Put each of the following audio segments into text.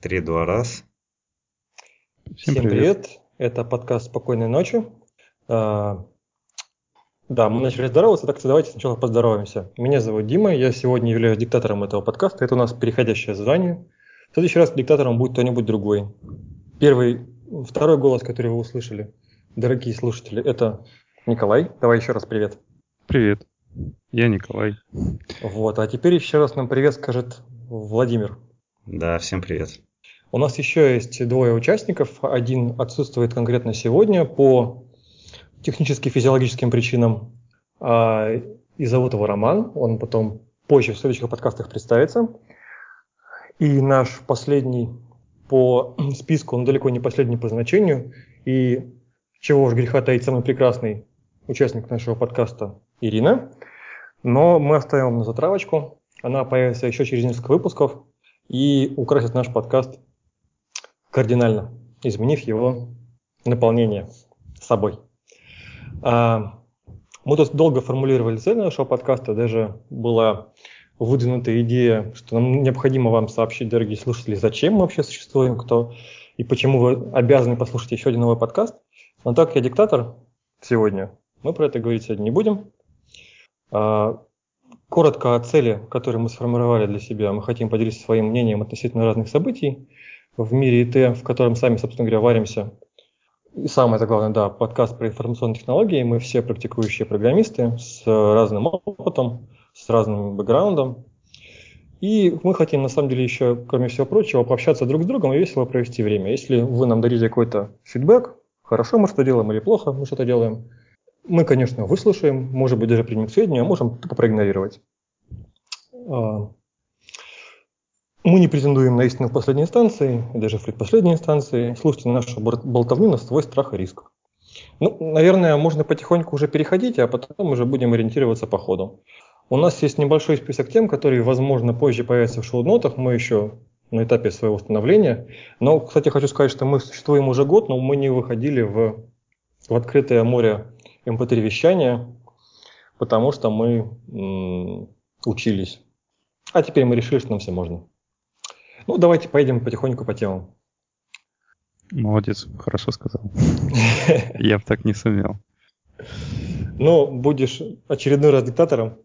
Три-два раз. Всем, Всем привет. привет. Это подкаст «Спокойной ночи». А, да, мы начали здороваться, так что давайте сначала поздороваемся. Меня зовут Дима, я сегодня являюсь диктатором этого подкаста. Это у нас переходящее звание. В следующий раз диктатором будет кто-нибудь другой. Первый, второй голос, который вы услышали, дорогие слушатели, это Николай. Давай еще раз привет. Привет, я Николай. Вот, а теперь еще раз нам привет скажет Владимир. Да, всем привет. У нас еще есть двое участников. Один отсутствует конкретно сегодня по технически физиологическим причинам. А, и зовут его Роман. Он потом позже в следующих подкастах представится. И наш последний по списку, он далеко не последний по значению. И чего уж греха таить, самый прекрасный участник нашего подкаста Ирина. Но мы оставим на затравочку. Она появится еще через несколько выпусков и украсит наш подкаст кардинально, изменив его наполнение собой. А, мы тут долго формулировали цель нашего подкаста, даже была выдвинута идея, что нам необходимо вам сообщить, дорогие слушатели, зачем мы вообще существуем, кто и почему вы обязаны послушать еще один новый подкаст. Но так я диктатор сегодня, мы про это говорить сегодня не будем. А, Коротко о цели, которую мы сформировали для себя. Мы хотим поделиться своим мнением относительно разных событий в мире ИТ, в котором сами, собственно говоря, варимся. И самое это главное, да, подкаст про информационные технологии. Мы все практикующие программисты с разным опытом, с разным бэкграундом. И мы хотим, на самом деле, еще, кроме всего прочего, пообщаться друг с другом и весело провести время. Если вы нам дадите какой-то фидбэк, хорошо мы что делаем или плохо мы что-то делаем, мы, конечно, выслушаем, может быть, даже примем к сведению, а можем тупо проигнорировать. А, мы не претендуем на истину в последней инстанции, даже в предпоследней инстанции. Слушайте нашу болтовню на свой страх и риск. Ну, наверное, можно потихоньку уже переходить, а потом уже будем ориентироваться по ходу. У нас есть небольшой список тем, которые, возможно, позже появятся в шоу-нотах. Мы еще на этапе своего установления. Но, кстати, хочу сказать, что мы существуем уже год, но мы не выходили в, в открытое море MP3 вещания, потому что мы учились. А теперь мы решили, что нам все можно. Ну, давайте поедем потихоньку по темам. Молодец, хорошо сказал. Я бы так не сумел. Ну, будешь очередной раз диктатором.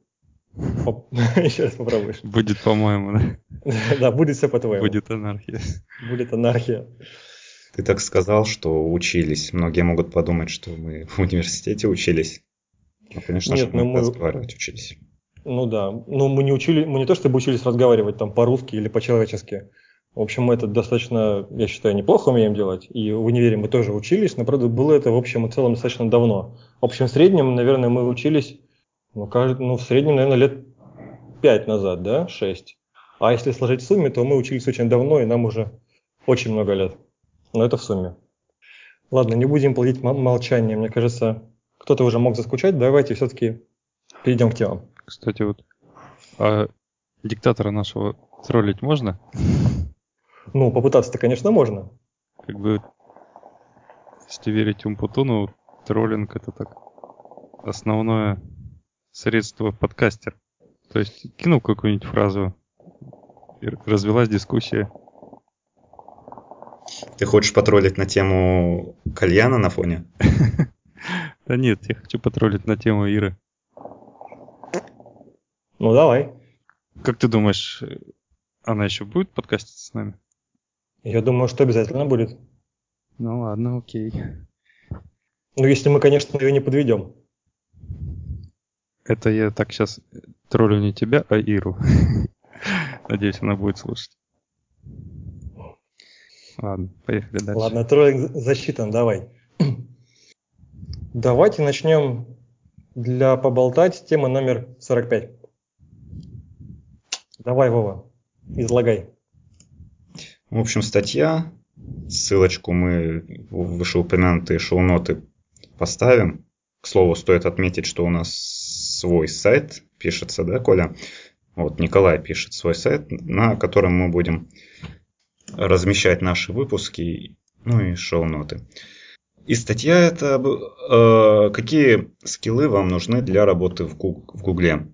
Еще раз попробуешь. Будет, по-моему, да? Да, будет все по-твоему. Будет анархия. Будет анархия. Ты так сказал, что учились. Многие могут подумать, что мы в университете учились. Ну, конечно Нет, же, мы, мы разговаривать учились. Ну да. Ну, мы не учили, мы не то чтобы учились разговаривать там по-русски или по-человечески. В общем, мы это достаточно, я считаю, неплохо умеем делать. И в универе мы тоже учились, но, правда, было это в общем и целом достаточно давно. В общем, в среднем, наверное, мы учились, ну, кажется, ну в среднем, наверное, лет пять назад, да, шесть. А если сложить в сумме, то мы учились очень давно, и нам уже очень много лет. Но это в сумме. Ладно, не будем плодить молчание. Мне кажется, кто-то уже мог заскучать. Давайте все-таки перейдем к темам. Кстати, вот а диктатора нашего троллить можно? Ну, попытаться-то, конечно, можно. Как бы, если верить Умпутуну, троллинг это так основное средство подкастер. То есть кинул какую-нибудь фразу, развелась дискуссия, ты хочешь потроллить на тему кальяна на фоне? Да нет, я хочу потроллить на тему Иры. Ну давай. Как ты думаешь, она еще будет подкастить с нами? Я думаю, что обязательно будет. Ну ладно, окей. Ну, если мы, конечно, ее не подведем. Это я так сейчас троллю не тебя, а Иру. Надеюсь, она будет слушать. Ладно, поехали дальше. Ладно, троллинг засчитан, давай. Давайте начнем для поболтать тема номер 45. Давай, Вова, излагай. В общем, статья, ссылочку мы в вышеупомянутые шоу-ноты поставим. К слову, стоит отметить, что у нас свой сайт пишется, да, Коля? Вот Николай пишет свой сайт, на котором мы будем размещать наши выпуски, ну и шоу-ноты. И статья это э, какие скиллы вам нужны для работы в Гугле.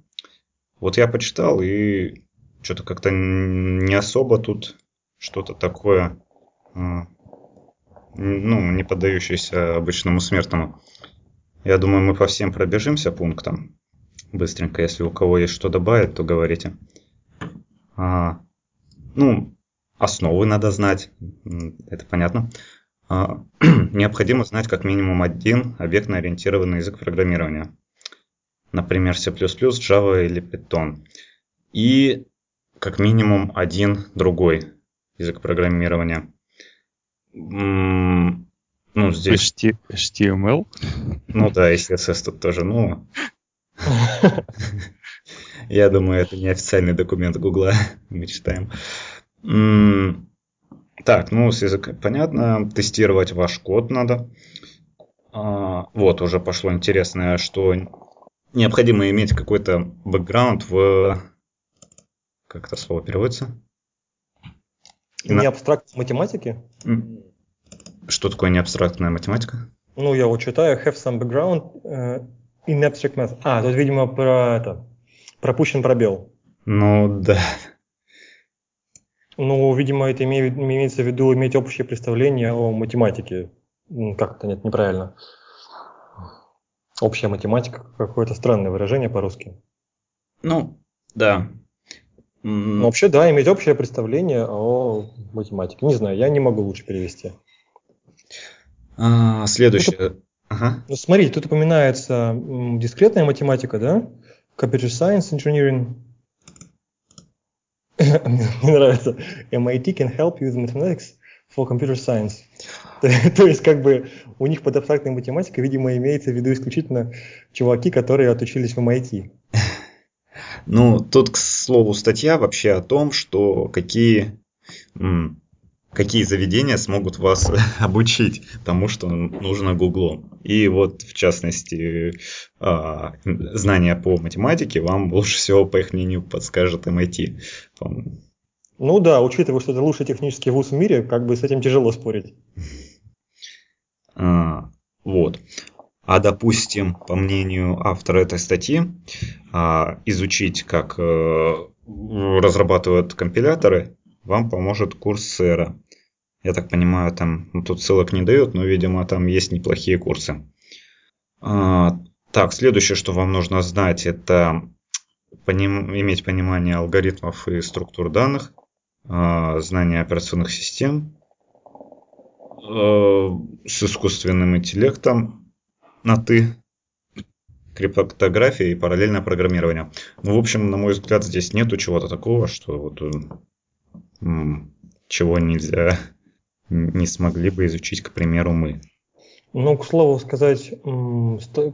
Вот я почитал и что-то как-то не особо тут что-то такое, ну, не поддающееся обычному смертному. Я думаю, мы по всем пробежимся пунктам быстренько. Если у кого есть что добавить, то говорите. А, ну, основы надо знать, это понятно. А, необходимо знать как минимум один объектно-ориентированный язык программирования. Например, C++, Java или Python. И как минимум один другой язык программирования. Ну, здесь... HTML? Ну да, и CSS тут тоже, ну... Я думаю, это не официальный документ Гугла, мы читаем. Так, ну с языком понятно, тестировать ваш код надо. А, вот, уже пошло интересное, что необходимо иметь какой-то бэкграунд в... Как это слово переводится? Не абстрактной математики? Что такое неабстрактная математика? Ну, я вот читаю have some background uh, in abstract math. А, тут, видимо, про это, пропущен пробел. Ну, да. Ну, видимо, это имеет, имеется в виду иметь общее представление о математике. Как это нет, неправильно. Общая математика, какое-то странное выражение по-русски. Ну, да. Ну, вообще, да, иметь общее представление о математике. Не знаю, я не могу лучше перевести. А, следующее. Ну, тут, ага. ну, смотрите, тут упоминается дискретная математика, да? Computer Science Engineering. Мне нравится. MIT can help you with mathematics for computer science. То есть, как бы, у них под абстрактной математикой, видимо, имеется в виду исключительно чуваки, которые отучились в MIT. Ну, тут, к слову, статья вообще о том, что какие какие заведения смогут вас обучить тому, что нужно Гуглом. И вот, в частности, а, знания по математике вам лучше всего, по их мнению, подскажет MIT. Ну да, учитывая, что это лучший технический вуз в мире, как бы с этим тяжело спорить. А, вот. А допустим, по мнению автора этой статьи, а, изучить, как э, разрабатывают компиляторы, вам поможет курс сэра. Я так понимаю, там ну, тут ссылок не дают, но, видимо, там есть неплохие курсы. А, так, следующее, что вам нужно знать, это поним, иметь понимание алгоритмов и структур данных, а, знание операционных систем а, с искусственным интеллектом на «ты», криптография и параллельное программирование. Ну, в общем, на мой взгляд, здесь нету чего-то такого, что вот чего нельзя, не смогли бы изучить, к примеру, мы. Ну, к слову сказать,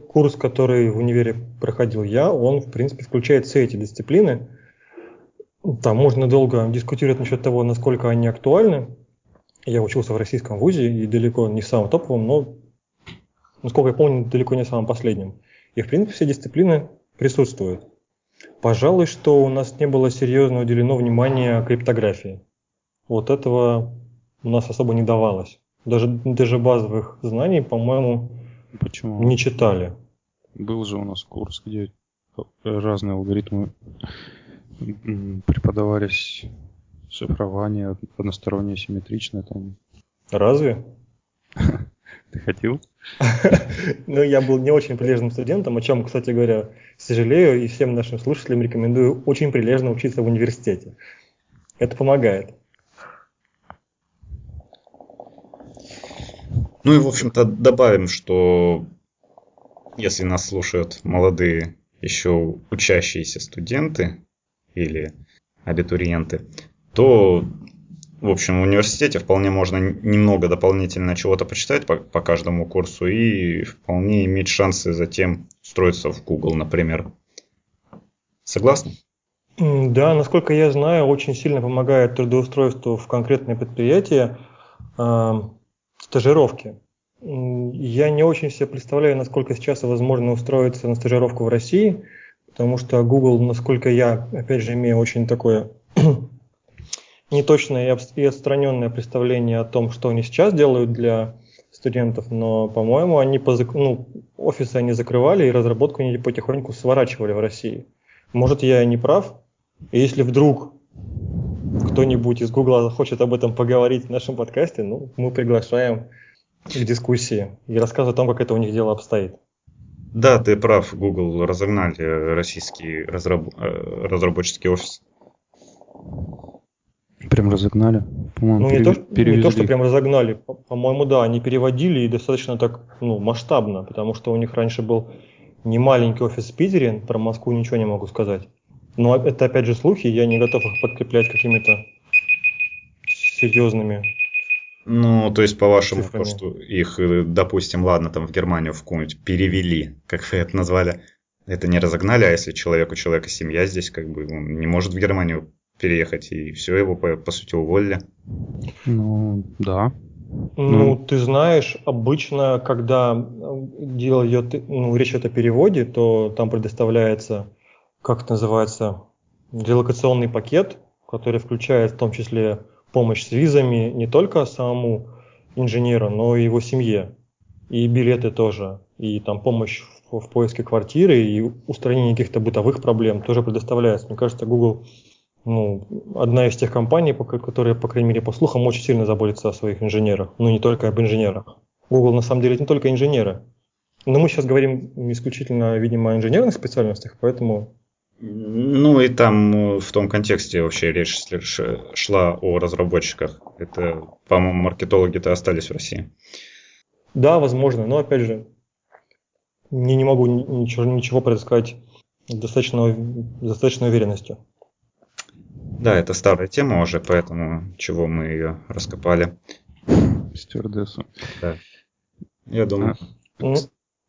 курс, который в универе проходил я, он, в принципе, включает все эти дисциплины. Там можно долго дискутировать насчет того, насколько они актуальны. Я учился в российском вузе и далеко не в самом топовом, но, насколько я помню, далеко не самым последним. И, в принципе, все дисциплины присутствуют. Пожалуй, что у нас не было серьезно уделено внимания криптографии. Вот этого у нас особо не давалось. Даже, даже базовых знаний, по-моему, Почему? не читали. Был же у нас курс, где разные алгоритмы преподавались шифрование одностороннее, симметричное там. Разве? Ты хотел? Ну, я был не очень прилежным студентом, о чем, кстати говоря, сожалею, и всем нашим слушателям рекомендую очень прилежно учиться в университете. Это помогает. Ну и, в общем-то, добавим, что если нас слушают молодые, еще учащиеся студенты или абитуриенты, то в общем, в университете вполне можно немного дополнительно чего-то почитать по, по каждому курсу и вполне иметь шансы затем устроиться в Google, например. Согласны? Да, насколько я знаю, очень сильно помогает трудоустройству в конкретное предприятие стажировки. Я не очень себе представляю, насколько сейчас возможно устроиться на стажировку в России, потому что Google, насколько я, опять же, имею очень такое неточное и отстраненное представление о том, что они сейчас делают для студентов, но, по-моему, они по, ну, офисы они закрывали и разработку они потихоньку сворачивали в России. Может, я не прав. И если вдруг кто-нибудь из Гугла хочет об этом поговорить в нашем подкасте, ну, мы приглашаем к дискуссии и рассказывать о том, как это у них дело обстоит. Да, ты прав, Google разогнали российский разраб... Э, разработческий офис. Прям разогнали. По-моему, ну, не, то, не то, что прям разогнали. По-моему, да, они переводили и достаточно так ну, масштабно, потому что у них раньше был не маленький офис в Питере, про Москву ничего не могу сказать. Но это опять же слухи, я не готов их подкреплять какими-то серьезными ну, то есть, по-вашему, то, что их, э, допустим, ладно, там в Германию в какую-нибудь перевели, как вы это назвали, это не разогнали, а если человек у человека семья здесь, как бы он не может в Германию переехать, и все, его, по, по сути, уволили. Ну, да. Ну, ну, ты знаешь, обычно, когда э, дело идет, ну, речь идет о переводе, то там предоставляется, как это называется, релокационный пакет, который включает в том числе помощь с визами не только самому инженеру, но и его семье. И билеты тоже. И там помощь в, в поиске квартиры и устранение каких-то бытовых проблем тоже предоставляется. Мне кажется, Google ну, одна из тех компаний, которые, по крайней мере, по слухам, очень сильно заботится о своих инженерах. Ну, не только об инженерах. Google, на самом деле, не только инженеры. Но мы сейчас говорим исключительно, видимо, о инженерных специальностях, поэтому ну и там э, в том контексте вообще речь шла о разработчиках. Это, по-моему, маркетологи-то остались в России. Да, возможно, но опять же, не, не могу ничего, ничего предсказать с достаточно, достаточной уверенностью. Да, это старая тема уже, поэтому чего мы ее раскопали. Стюардессу. Да. Я думаю. Ну,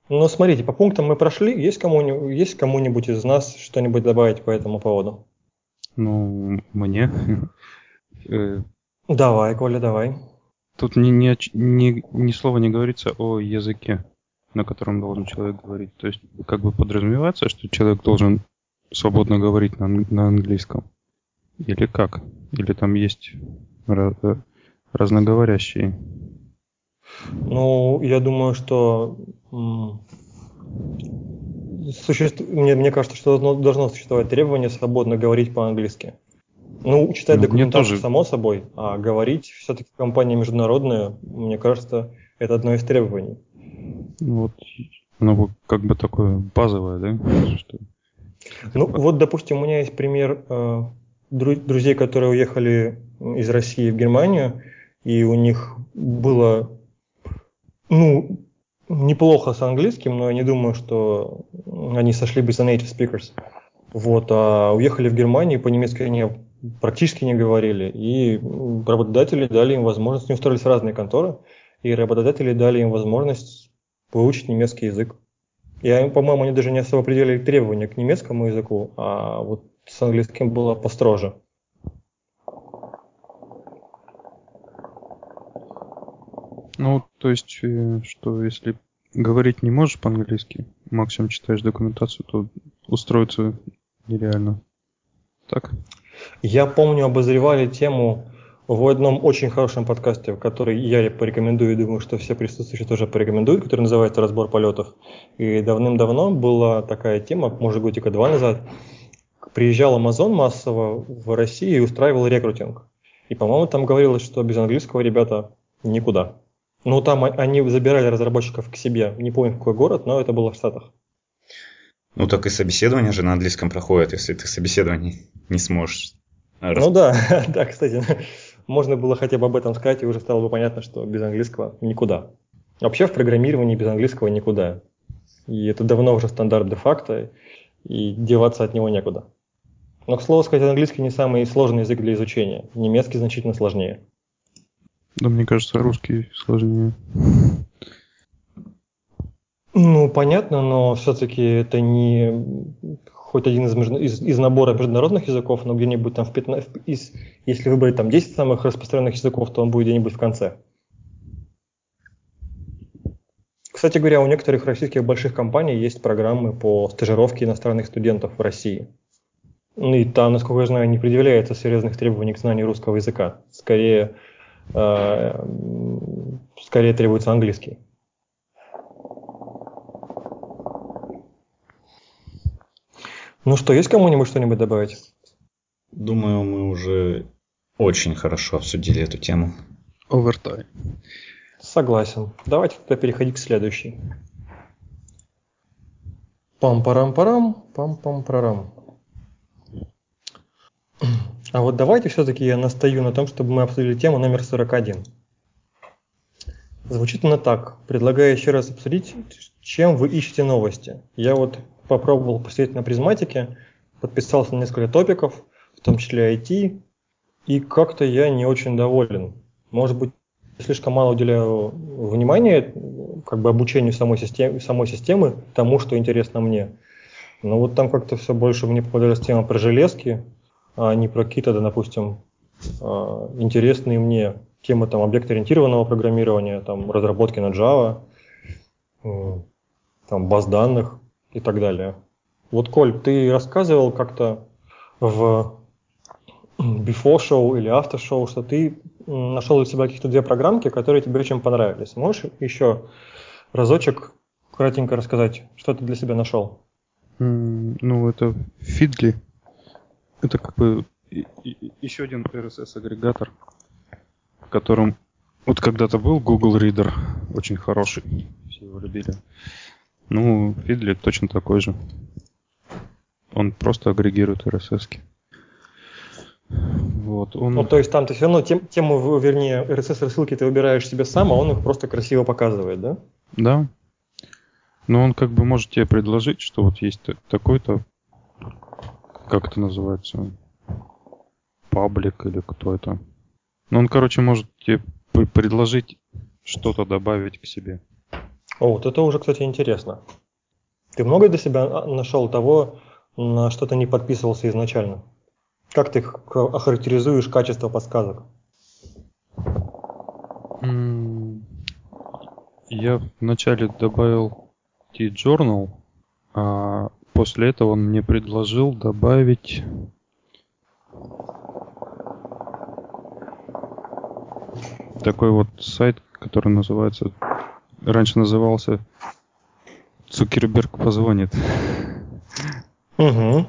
ну, смотрите, по пунктам мы прошли. Есть кому-нибудь, есть кому-нибудь из нас что-нибудь добавить по этому поводу? Ну, мне. Э, давай, Коля, давай. Тут ни, ни, ни, ни слова не говорится о языке, на котором должен человек говорить. То есть, как бы подразумевается, что человек должен свободно говорить на, на английском. Или как? Или там есть э, разноговорящие ну, я думаю, что существ... мне, мне кажется, что должно, должно существовать требование свободно говорить по-английски. Ну, читать ну, документацию тоже... само собой, а говорить все-таки компания международная, мне кажется, это одно из требований. Вот, ну, как бы такое базовое, да? Что... Ну, вот, допустим, у меня есть пример э, друзей, которые уехали из России в Германию, и у них было ну, неплохо с английским, но я не думаю, что они сошли бы за native speakers. Вот, а уехали в Германию, по-немецки они практически не говорили, и работодатели дали им возможность, не устроились в разные конторы, и работодатели дали им возможность выучить немецкий язык. И, по-моему, они даже не особо определили требования к немецкому языку, а вот с английским было построже. Ну, то есть, э, что если говорить не можешь по-английски, максимум читаешь документацию, то устроиться нереально. Так? Я помню, обозревали тему в одном очень хорошем подкасте, который я порекомендую, думаю, что все присутствующие тоже порекомендуют, который называется «Разбор полетов». И давным-давно была такая тема, может годика два назад, приезжал Amazon массово в Россию и устраивал рекрутинг. И, по-моему, там говорилось, что без английского ребята никуда. Ну, там они забирали разработчиков к себе. Не помню, какой город, но это было в Штатах. Ну, так и собеседование же на английском проходит, если ты собеседование не сможешь. Ну да, да, кстати, можно было хотя бы об этом сказать, и уже стало бы понятно, что без английского никуда. Вообще в программировании без английского никуда. И это давно уже стандарт де-факто, и деваться от него некуда. Но, к слову сказать, английский не самый сложный язык для изучения. Немецкий значительно сложнее. Да, мне кажется, русский сложнее. Ну, понятно, но все-таки это не хоть один из, из, из набора международных языков, но где-нибудь там в 15, из, если выбрать там 10 самых распространенных языков, то он будет где-нибудь в конце. Кстати говоря, у некоторых российских больших компаний есть программы по стажировке иностранных студентов в России. Ну и там, насколько я знаю, не предъявляется серьезных требований к знанию русского языка. Скорее, скорее требуется английский. Ну что, есть кому-нибудь что-нибудь добавить? Думаю, мы уже очень хорошо обсудили эту тему. Овертайм. Согласен. Давайте тогда переходить к следующей. Пам-парам-парам, пам-пам-парам. А вот давайте все-таки я настаю на том, чтобы мы обсудили тему номер 41. Звучит она так. Предлагаю еще раз обсудить, чем вы ищете новости. Я вот попробовал посмотреть на призматике, подписался на несколько топиков, в том числе IT, и как-то я не очень доволен. Может быть, слишком мало уделяю внимания как бы обучению самой системы, самой системы тому, что интересно мне. Но вот там как-то все больше мне попадалась тема про железки, а не про какие-то, да, допустим, а, интересные мне темы там объект-ориентированного программирования, там разработки на Java, там баз данных и так далее. Вот, Коль, ты рассказывал как-то в before show или after show, что ты нашел у себя каких-то две программки, которые тебе очень понравились. Можешь еще разочек кратенько рассказать, что ты для себя нашел? ну, это Feedly. Это как бы еще один RSS-агрегатор, в котором вот когда-то был Google Reader, очень хороший, все его любили. Ну, Feedly точно такой же. Он просто агрегирует RSS. -ки. Вот, он... Ну, то есть там ты все равно тем, тему, вернее, RSS-рассылки ты выбираешь себе сам, а он их просто красиво показывает, да? Да. Но он как бы может тебе предложить, что вот есть такой-то, как это называется, паблик или кто это. Ну, он, короче, может тебе предложить что-то добавить к себе. О, вот это уже, кстати, интересно. Ты много для себя а, нашел того, на что ты не подписывался изначально? Как ты охарактеризуешь качество подсказок? Я вначале добавил T-Journal, а после этого он мне предложил добавить такой вот сайт, который называется, раньше назывался Цукерберг позвонит. Угу.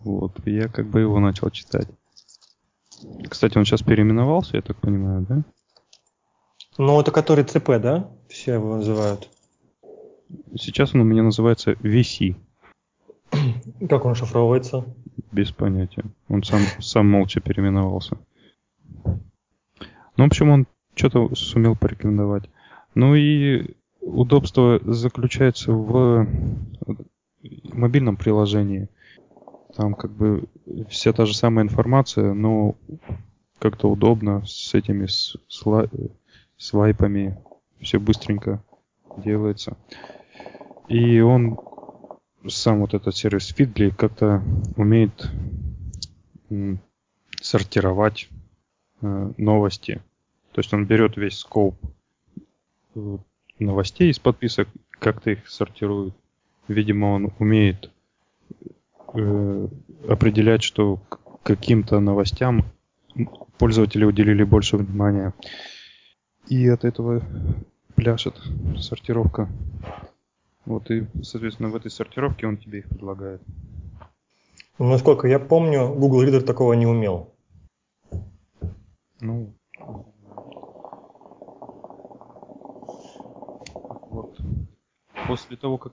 Вот, я как бы его начал читать. Кстати, он сейчас переименовался, я так понимаю, да? Ну, это который ЦП, да? Все его называют. Сейчас он у меня называется VC. Как он шифровывается? Без понятия. Он сам, сам молча переименовался. Ну, в общем, он что-то сумел порекомендовать. Ну и удобство заключается в мобильном приложении. Там как бы вся та же самая информация, но как-то удобно с этими сла- свайпами. Все быстренько делается. И он сам вот этот сервис Feedly как-то умеет сортировать э, новости. То есть он берет весь скоп э, новостей из подписок, как-то их сортирует. Видимо, он умеет э, определять, что каким-то новостям пользователи уделили больше внимания. И от этого пляшет сортировка. Вот и, соответственно, в этой сортировке он тебе их предлагает. Ну, насколько я помню, Google Reader такого не умел. Ну, вот. После того, как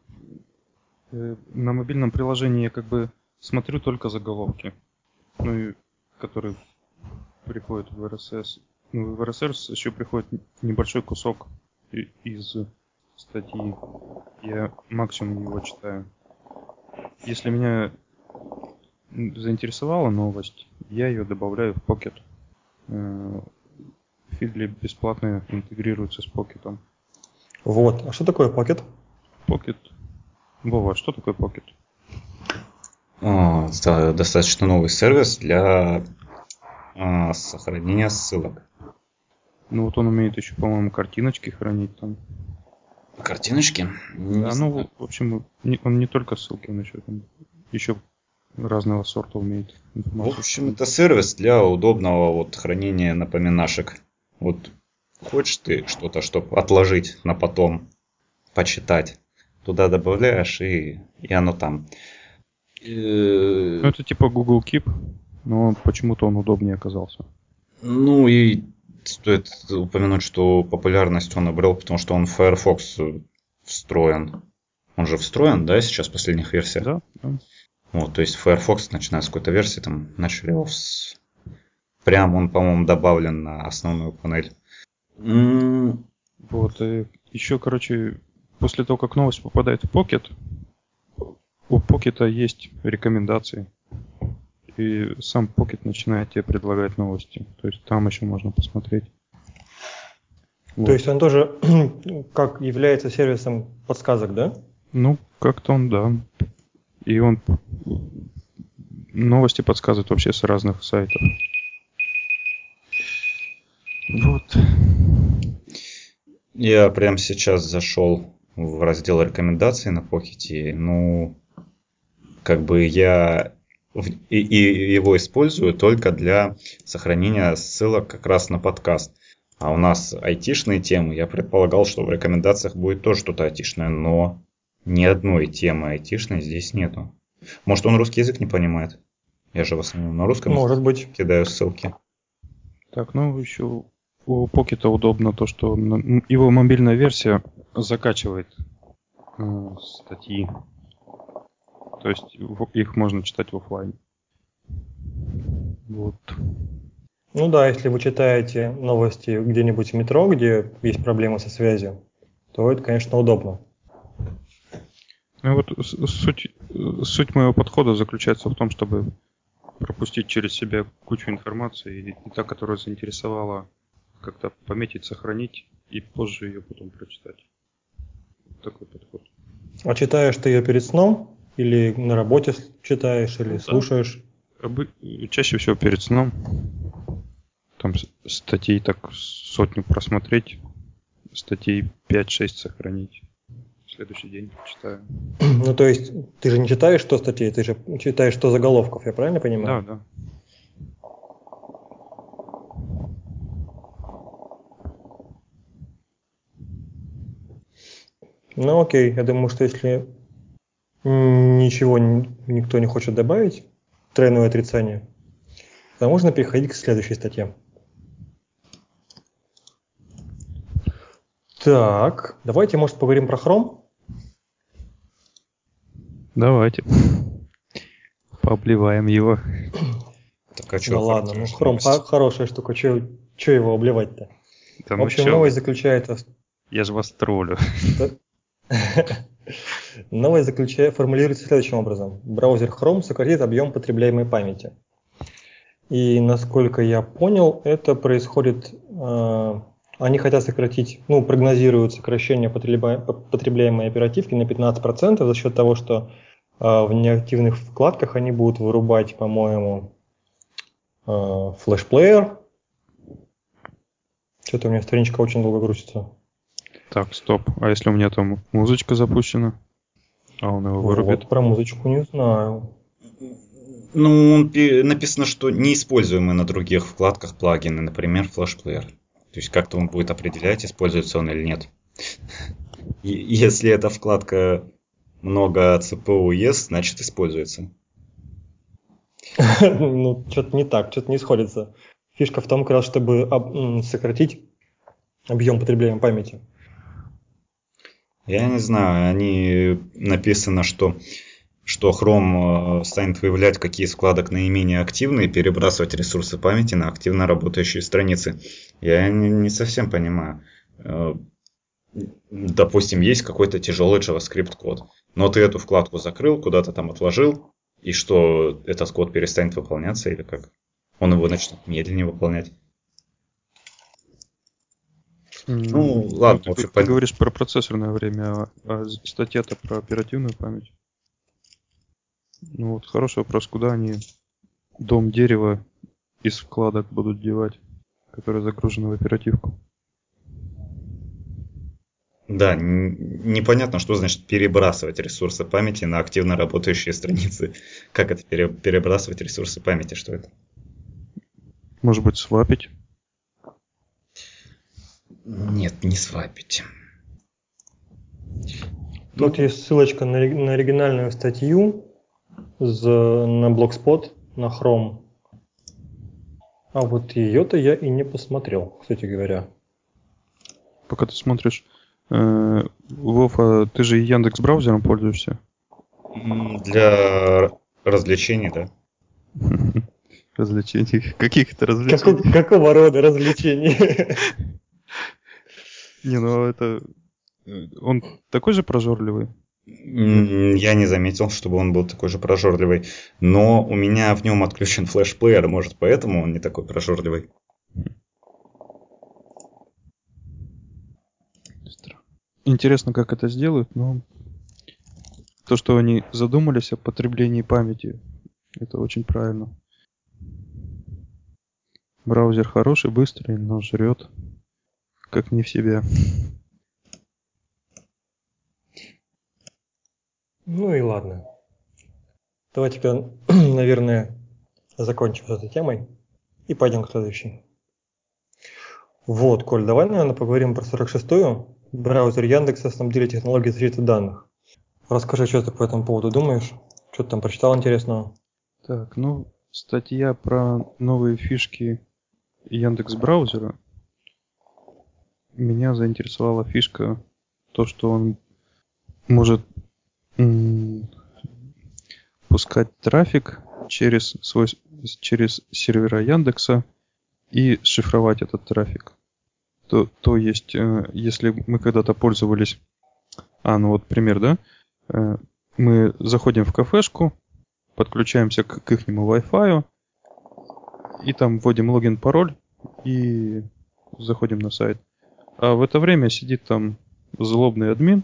Э, на мобильном приложении я как бы смотрю только заголовки, ну и которые приходят в RSS. Ну, в RSS еще приходит небольшой кусок из статьи. Я максимум его читаю. Если меня заинтересовала новость, я ее добавляю в Pocket. Фидли э, бесплатно интегрируется с Pocket. Вот. А что такое Pocket? Pocket Вова, что такое Pocket? А, достаточно новый сервис для а, сохранения ссылок. Ну вот он умеет еще, по-моему, картиночки хранить там. Картиночки? Не да, ну, в общем, он не только ссылки, он еще там еще разного сорта умеет. Информацию. В общем, это сервис для удобного вот хранения напоминашек. Вот хочешь ты что-то, чтобы отложить на потом, почитать туда добавляешь, и, и оно там. Ну, это типа Google Keep, но почему-то он удобнее оказался. Ну и стоит упомянуть, что популярность он обрел, потому что он в Firefox встроен. Он же встроен, да, сейчас в последних версиях? Да, да. Вот, то есть Firefox, начиная с какой-то версии, там начали его с... Прям он, по-моему, добавлен на основную панель. Вот, и еще, короче, после того, как новость попадает в Pocket, у Pocket есть рекомендации. И сам Pocket начинает тебе предлагать новости. То есть там еще можно посмотреть. Вот. То есть он тоже как является сервисом подсказок, да? Ну, как-то он, да. И он новости подсказывает вообще с разных сайтов. Вот. Я прямо сейчас зашел в раздел рекомендаций на Покете. Ну, как бы я и, и его использую только для сохранения ссылок как раз на подкаст. А у нас айтишные темы. Я предполагал, что в рекомендациях будет тоже что-то айтишное, но ни одной темы айтишной здесь нету. Может, он русский язык не понимает? Я же в основном на русском Может быть. кидаю ссылки. Так, ну еще у Pocket удобно то, что его мобильная версия закачивает э, статьи. То есть их можно читать в офлайн. Вот. Ну да, если вы читаете новости где-нибудь в метро, где есть проблемы со связью, то это, конечно, удобно. Ну вот суть, суть моего подхода заключается в том, чтобы пропустить через себя кучу информации, и та, которая заинтересовала, как-то пометить, сохранить, и позже ее потом прочитать. Такой подход. А читаешь ты ее перед сном? Или на работе читаешь, или ну, слушаешь? Чаще всего перед сном. Там статей так сотню просмотреть, статей 5-6 сохранить следующий день читаю. Ну, то есть, ты же не читаешь 100 статей, ты же читаешь 100 заголовков, я правильно понимаю? Да, да. Ну, окей, я думаю, что если ничего никто не хочет добавить, тройное отрицание, то можно переходить к следующей статье. Так, давайте, может, поговорим про Chrome? Давайте. Пообливаем его. Так, а что, да ладно, ну хром хорошая штука, что его обливать-то? Да, В общем, ну новость заключается... Я же вас троллю. Новость заключается, формулируется следующим образом. Браузер Chrome сократит объем потребляемой памяти. И насколько я понял, это происходит... Э, они хотят сократить, ну, прогнозируют сокращение потребляемой оперативки на 15% за счет того, что а, в неактивных вкладках они будут вырубать, по-моему, а, флешплеер. Что-то у меня страничка очень долго грузится. Так, стоп. А если у меня там музычка запущена? А он его вырубит? Вот, про музычку не знаю. Ну, написано, что неиспользуемые на других вкладках плагины, например, флешплеер. То есть как-то он будет определять, используется он или нет. Если эта вкладка много ЦПУ ест, значит используется. Ну, что-то не так, что-то не сходится. Фишка в том, как раз, чтобы сократить объем потребления памяти. Я не знаю, они написано, что, что Chrome э, станет выявлять, какие из вкладок наименее активны, и перебрасывать ресурсы памяти на активно работающие страницы. Я не, не совсем понимаю. Э, допустим, есть какой-то тяжелый JavaScript код, но ты эту вкладку закрыл, куда-то там отложил, и что этот код перестанет выполняться или как? Он его начнет медленнее выполнять. Ну, ладно. Ну, ты, ты говоришь про процессорное время, а, а статья-то про оперативную память. Ну вот, хороший вопрос, куда они дом дерева из вкладок будут девать, которые загружены в оперативку? Да, непонятно, что значит перебрасывать ресурсы памяти на активно работающие страницы. Как это перебрасывать ресурсы памяти? Что это? Может быть, свапить? Нет, не свапить. Тут ну, есть ссылочка на, на оригинальную статью с, на Blogspot, на Chrome. А вот ее-то я и не посмотрел, кстати говоря. Пока ты смотришь, э, Вов, а ты же Яндекс браузером пользуешься? Для развлечений, да. Развлечений? Каких это развлечений? Какого, какого рода развлечений? Не, ну это... Он такой же прожорливый? Я не заметил, чтобы он был такой же прожорливый. Но у меня в нем отключен флешплеер, может поэтому он не такой прожорливый. Интересно, как это сделают, но то, что они задумались о потреблении памяти, это очень правильно. Браузер хороший, быстрый, но жрет как не в себя. Ну и ладно. Давайте теперь, наверное, закончим с этой темой и пойдем к следующей. Вот, Коль, давай, наверное, поговорим про 46-ю. Браузер Яндекса, на самом деле, технологии защиты данных. Расскажи, что ты по этому поводу думаешь? Что ты там прочитал интересного? Так, ну, статья про новые фишки Яндекс браузера. Меня заинтересовала фишка, то, что он может пускать трафик через свой через сервера Яндекса и шифровать этот трафик. То, то есть, э, если мы когда-то пользовались... А, ну вот пример, да? Э, мы заходим в кафешку, подключаемся к, к их Wi-Fi, и там вводим логин, пароль и заходим на сайт. А в это время сидит там злобный админ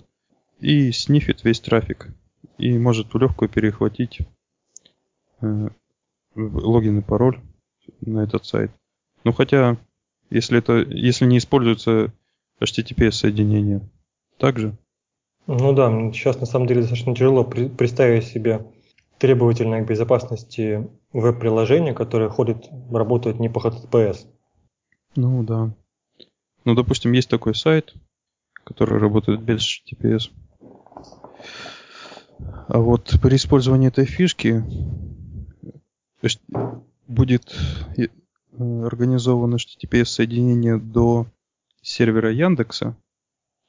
и снифит весь трафик. И может в легкую перехватить э, логин и пароль на этот сайт. Ну хотя, если это, если не используется HTTPS соединение, также. Ну да, сейчас на самом деле достаточно тяжело представить себе требовательное к безопасности веб-приложения, которое ходит, работает не по HTTPS. Ну да. Ну, допустим, есть такой сайт, который работает без HTTPS. А вот при использовании этой фишки будет э, организовано HTTPS соединение до сервера Яндекса,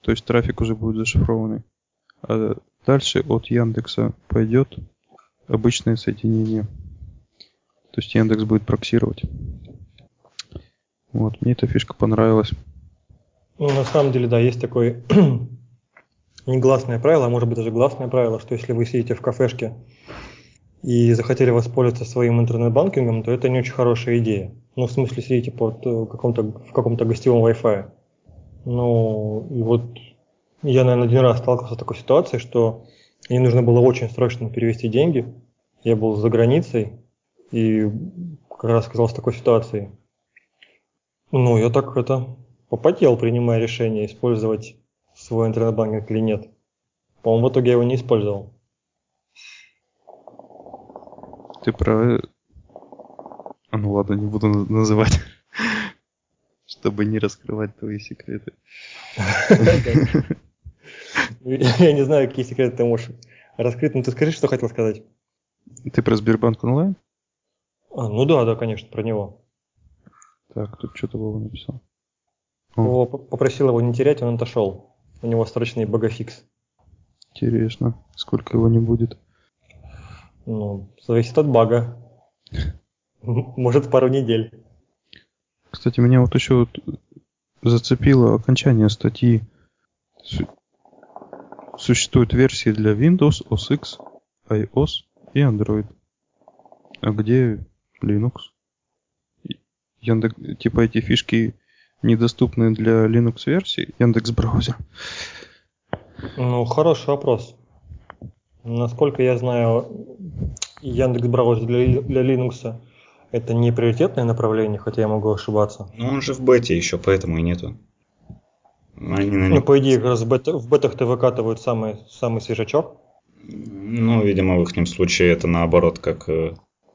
то есть трафик уже будет зашифрованный. А дальше от Яндекса пойдет обычное соединение. То есть Яндекс будет проксировать. Вот, мне эта фишка понравилась. Ну, на самом деле, да, есть такое негласное правило, а может быть даже гласное правило, что если вы сидите в кафешке и захотели воспользоваться своим интернет-банкингом, то это не очень хорошая идея. Ну, в смысле, сидите под э, каком-то, в каком-то гостевом Wi-Fi. Ну, и вот я, наверное, один раз сталкивался с такой ситуацией, что мне нужно было очень срочно перевести деньги. Я был за границей и как раз оказался в такой ситуации. Ну, я так это попотел, принимая решение, использовать свой интернет-банкинг или нет. По-моему, в итоге я его не использовал. Ты про... А ну ладно, не буду называть. Чтобы не раскрывать твои секреты. Я не знаю, какие секреты ты можешь раскрыть, но ты скажи, что хотел сказать. Ты про Сбербанк онлайн? А, ну да, да, конечно, про него. Так, тут что-то Вова написал. Вова попросил его не терять, он отошел. У него срочный богофикс. Интересно, сколько его не будет? Ну, зависит от бага. Может, пару недель. Кстати, меня вот еще вот зацепило окончание статьи. Существуют версии для Windows, OS X, iOS и Android. А где Linux? Яндекс, типа эти фишки недоступны для Linux версии Яндекс браузер. Ну, хороший вопрос. Насколько я знаю, Яндекс браузер для, для Linux это не приоритетное направление, хотя я могу ошибаться. Ну, он же в бете еще, поэтому и нету. Они на ну, по идее, как раз в, бета, в бетах-то выкатывают самый, самый свежачок. Ну, видимо, в их случае это наоборот, как э,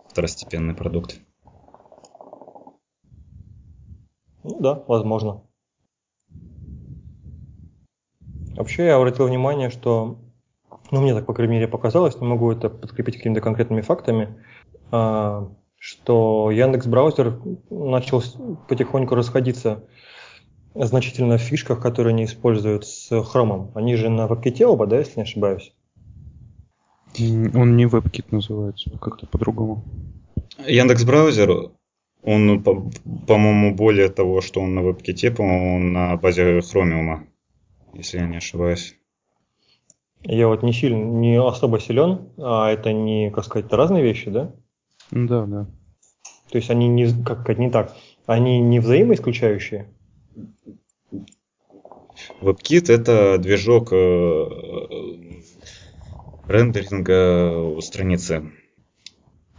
второстепенный продукт. Ну да, возможно. Вообще я обратил внимание, что, ну мне так, по крайней мере, показалось, не могу это подкрепить какими-то конкретными фактами, а, что Яндекс браузер начал потихоньку расходиться значительно в фишках, которые они используют с Chrome. Они же на WebKit оба, да, если не ошибаюсь? Он не WebKit называется, как-то по-другому. Яндекс браузер, он, по- по-моему, более того, что он на WebKit, по-моему, он на базе Chromium, если я не ошибаюсь. Я вот не сильно, не особо силен, а это не, как сказать, разные вещи, да? Да, да. То есть они не, как сказать, не так, они не взаимоисключающие. WebKit это движок э, рендеринга страницы.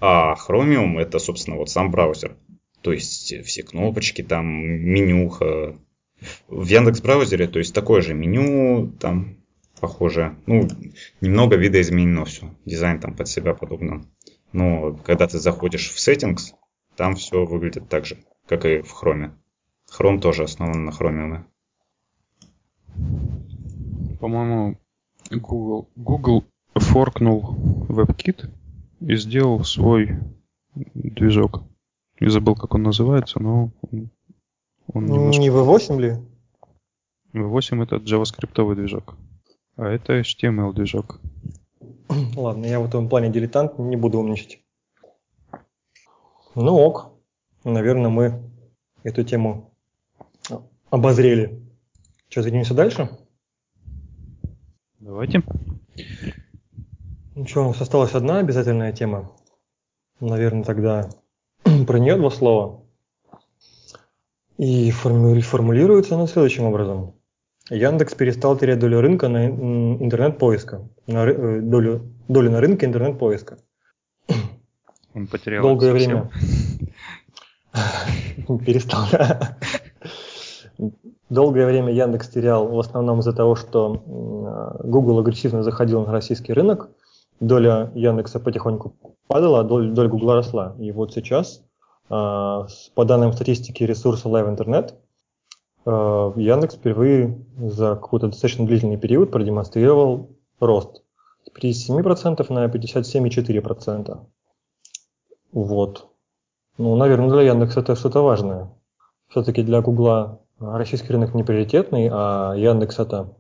А Chromium это, собственно, вот сам браузер. То есть все кнопочки, там менюха. В Яндекс браузере, то есть такое же меню, там похоже. Ну, немного видоизменено все. Дизайн там под себя подобно. Но когда ты заходишь в settings, там все выглядит так же, как и в Chrome. Chrome тоже основан на Chromium. По-моему, Google, Google форкнул WebKit и сделал свой движок. Не забыл, как он называется, но он, он немножко... Не V8 ли? V8 это JavaScript движок, а это HTML движок. Ладно, я в этом плане дилетант, не буду умничать. Ну ок, наверное, мы эту тему обозрели. Что, двинемся дальше? Давайте. Ну что, у нас осталась одна обязательная тема. Наверное, тогда про нее два слова. И форму- формулируется она следующим образом. Яндекс перестал терять долю рынка на ин- интернет-поиска. На ры- э, долю, долю на рынке интернет-поиска. Он потерял Долгое время. Перестал. Долгое время Яндекс терял в основном из-за того, что м, Google агрессивно заходил на российский рынок. Доля Яндекса потихоньку падала, а доля, доля Google росла. И вот сейчас, а, по данным статистики ресурса Live Internet, а, Яндекс впервые за какой-то достаточно длительный период продемонстрировал рост с 57% на 57,4%. Вот. Ну, наверное, для Яндекса это что-то важное. Все-таки для Гугла российский рынок не приоритетный, а Яндекс это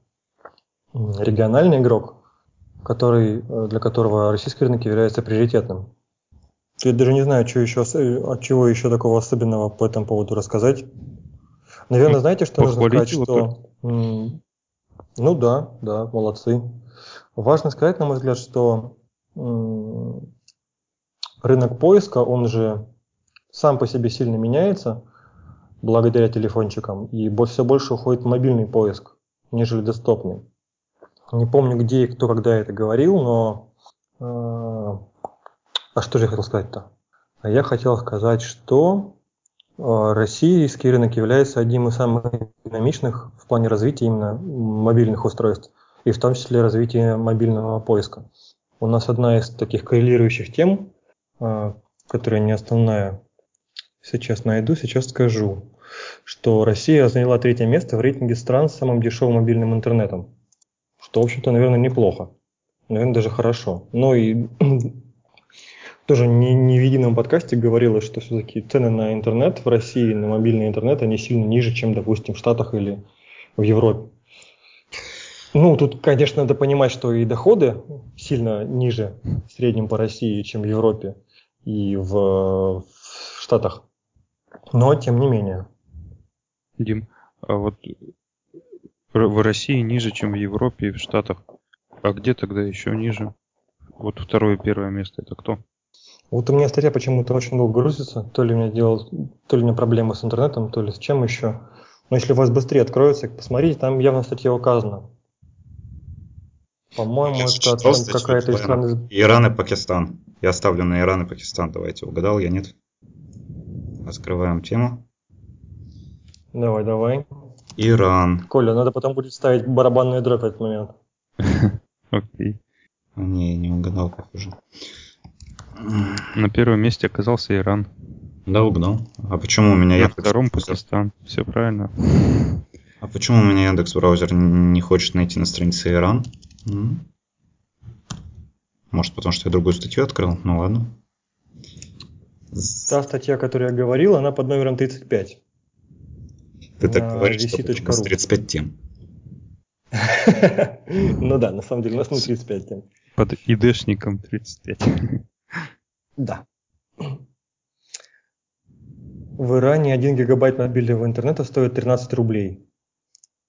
региональный игрок, который, э, для которого российский рынок является приоритетным. Я даже не знаю, что еще, э, от чего еще такого особенного по этому поводу рассказать. Наверное, Ну, знаете, что нужно сказать, похвалить что... Ну да, да, молодцы. Важно сказать, на мой взгляд, что рынок поиска, он же сам по себе сильно меняется благодаря телефончикам, и все больше уходит в мобильный поиск, нежели десктопный. Не помню, где и кто когда это говорил, но... э, а что же я хотел сказать-то? А я хотел сказать, что э, российский рынок является одним из самых динамичных в плане развития именно мобильных устройств, и в том числе развития мобильного поиска. У нас одна из таких коррелирующих тем, э, которая не основная, сейчас найду, сейчас скажу, что Россия заняла третье место в рейтинге стран с самым дешевым мобильным интернетом. Что, в общем-то, наверное, неплохо. Наверное, даже хорошо. Но и тоже не, не в едином подкасте говорилось, что все-таки цены на интернет в России, на мобильный интернет, они сильно ниже, чем, допустим, в Штатах или в Европе. Ну, тут, конечно, надо понимать, что и доходы сильно ниже в среднем по России, чем в Европе и в, в Штатах. Но, тем не менее. Дим, а вот в России ниже, чем в Европе и в Штатах. А где тогда еще ниже? Вот второе и первое место это кто? Вот у меня статья почему-то очень долго грузится. То ли у меня делал, то ли у меня проблемы с интернетом, то ли с чем еще. Но если у вас быстрее откроется, посмотрите, там явно в статье указано. По-моему, это какая-то из твоя. страны... Иран и Пакистан. Я ставлю на Иран и Пакистан. Давайте, угадал я, нет? Открываем тему. Давай, давай. Иран. Коля, надо потом будет ставить барабанную дробь в этот момент. Окей. Не, не угадал, похоже. На первом месте оказался Иран. Да, угадал. А почему у меня На Яндекс втором браузер- Пакистан. Все правильно. А почему у меня Яндекс браузер не хочет найти на странице Иран? Может, потому что я другую статью открыл? Ну ладно. Та статья, о которой я говорил, она под номером 35. Ты так говоришь, что у нас 35 тем. Ну да, на самом деле у нас не 35 тем. Под ИДшником 35. Да. В Иране 1 гигабайт мобильного интернета стоит 13 рублей.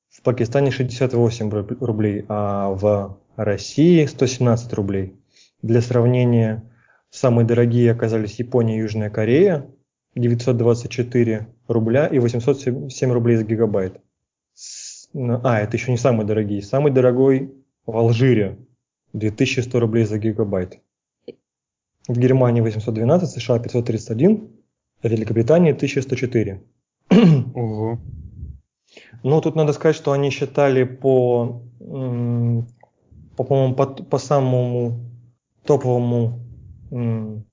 В Пакистане 68 руб- рублей, а в России 117 рублей. Для сравнения, самые дорогие оказались Япония и Южная Корея 924 рубля и 807 рублей за гигабайт. Ну, А, это еще не самые дорогие. Самый дорогой в Алжире 2100 рублей за гигабайт. В Германии 812, США 531, в Великобритании 1104. Ого. Ну, тут надо сказать, что они считали по, по, по-моему, по, по самому топовому м,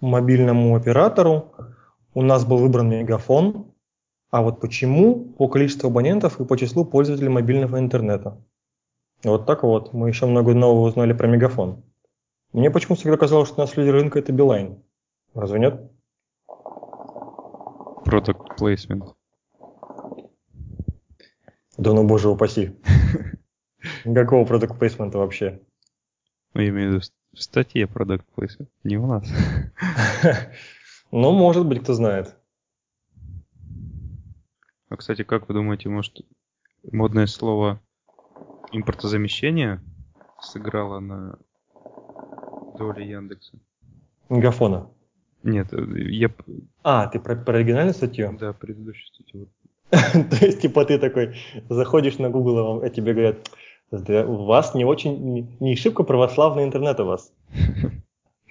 мобильному оператору. У нас был выбран Мегафон. А вот почему? По количеству абонентов и по числу пользователей мобильного интернета. Вот так вот. Мы еще много нового узнали про Мегафон. Мне почему всегда казалось, что у нас лидер рынка это Билайн. Разве нет? Product placement. Да ну боже упаси. Никакого продукт плейсмента вообще. Я имею в виду в статье Product placement. Не у нас. Ну, может быть, кто знает. А, кстати, как вы думаете, может, модное слово импортозамещение сыграло на доле Яндекса? Мегафона. Нет, я... А, ты про, про оригинальную статью? Да, предыдущую статью. То есть, типа, ты такой заходишь на Google, а тебе говорят, «Здра- у вас не очень, не- шибко православный интернет у вас.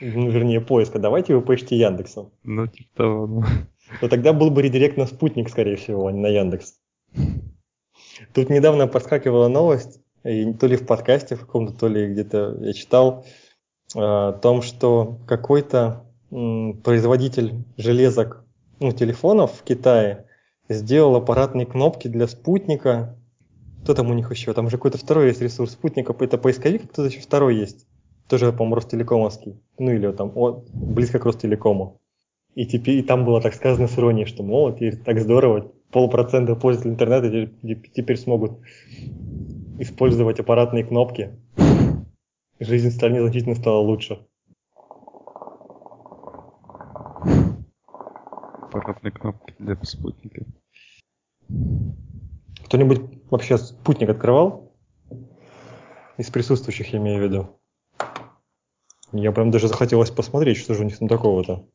Ну, вернее, поиска. Давайте вы поищите Яндексом. Ну, типа того, ну. Но тогда был бы редирект на спутник, скорее всего, а не на Яндекс. Тут недавно подскакивала новость, и то ли в подкасте в каком-то, то ли где-то я читал, э, о том, что какой-то производитель железок, ну, телефонов в Китае сделал аппаратные кнопки для спутника. Кто там у них еще? Там же какой-то второй есть ресурс спутника, это поисковик, кто-то еще второй есть. Тоже, по-моему, Ростелекомовский. Ну или там о, близко к Ростелекому. И теперь и там было так сказано с иронией, что мол, теперь так здорово, полпроцента пользователей интернета теперь, теперь смогут использовать аппаратные кнопки. Жизнь в стране значительно стала лучше. Аппаратные кнопки для спутника. Кто-нибудь вообще спутник открывал? Из присутствующих, я имею в виду. Я прям даже захотелось посмотреть, что же у них там такого-то.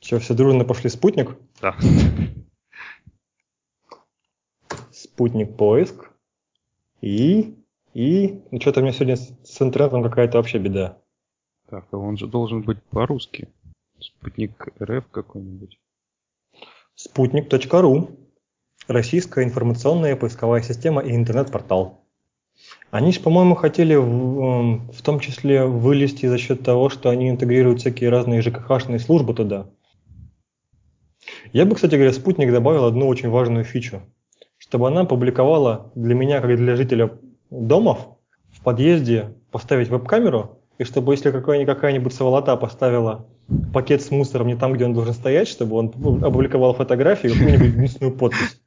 Че, все дружно пошли спутник? Да. Спутник поиск. И... И... Ну, что-то у меня сегодня с, с интернетом какая-то вообще беда. Так, а он же должен быть по-русски. Спутник РФ какой-нибудь. Спутник.ру. Российская информационная поисковая система и интернет-портал. Они же, по-моему, хотели в, эм, в том числе вылезти за счет того, что они интегрируют всякие разные ЖКХ-шные службы туда. Я бы, кстати говоря, спутник добавил одну очень важную фичу. Чтобы она публиковала для меня, как для жителя домов, в подъезде поставить веб-камеру, и чтобы если какая-нибудь, сволота поставила пакет с мусором не там, где он должен стоять, чтобы он опубликовал фотографию и какую-нибудь единственную подпись.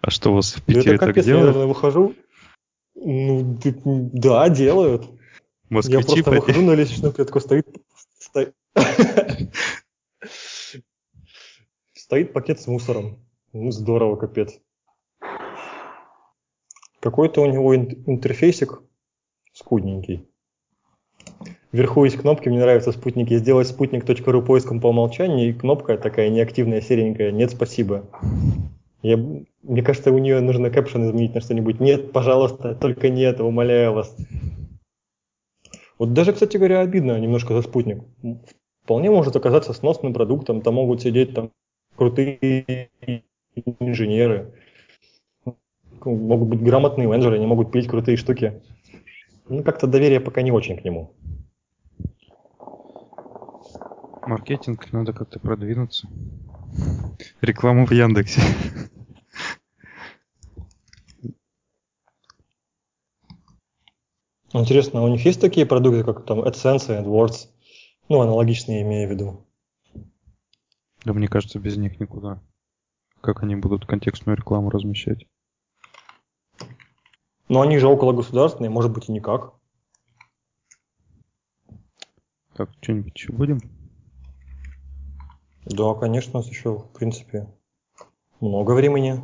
А что у вас в Да Питере это так капец, я, делают? наверное, выхожу. Ну, да, делают. Я Москвичи просто выхожу на лестничную клетку, стоит, сто- стоит пакет с мусором. Ну, здорово, капец. Какой-то у него ин- интерфейсик скудненький. Вверху есть кнопки, мне нравятся спутники. Сделать спутник.ру поиском по умолчанию, и кнопка такая неактивная, серенькая. Нет, спасибо. Я, мне кажется, у нее нужно кэпшн изменить на что-нибудь. Нет, пожалуйста, только не это, умоляю вас. Вот даже, кстати говоря, обидно немножко за спутник. Вполне может оказаться сносным продуктом, там могут сидеть там крутые инженеры, могут быть грамотные менеджеры, они могут пилить крутые штуки. Ну, как-то доверие пока не очень к нему. Маркетинг надо как-то продвинуться. Рекламу в Яндексе. Интересно, у них есть такие продукты, как там AdSense и AdWords? Ну, аналогичные, имею в виду. Да мне кажется, без них никуда. Как они будут контекстную рекламу размещать? Но они же около государственные, может быть и никак. Так, что-нибудь еще будем? Да, конечно, у нас еще, в принципе, много времени.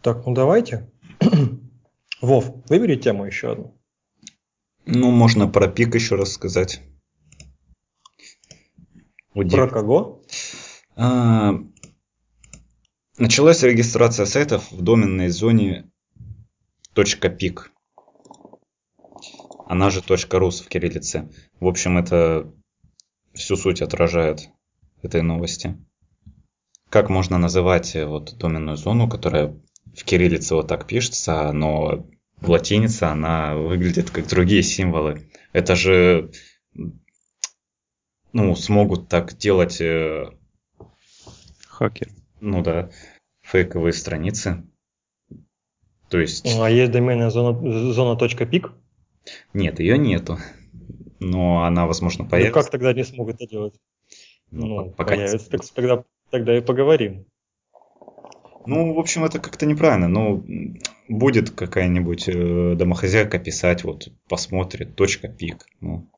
Так, ну давайте. Вов, выбери тему еще одну. Ну, можно про пик еще рассказать. Про кого? А, началась регистрация сайтов в доменной зоне .пик. Она же .рус в кириллице. В общем, это всю суть отражает этой новости. Как можно называть э, вот доменную зону, которая в кириллице вот так пишется, но в латинице она выглядит как другие символы. Это же ну, смогут так делать... Э, Хакер. Ну да, фейковые страницы. То есть... А есть доменная зона, зона .пик? Нет, ее нету. Но она, возможно, появится. Ну как тогда не смогут это делать? Ну, ну пока появится, так, тогда, тогда и поговорим. Ну, в общем, это как-то неправильно. Ну, будет какая-нибудь э, домохозяйка писать, вот, посмотрит, точка пик. Ну.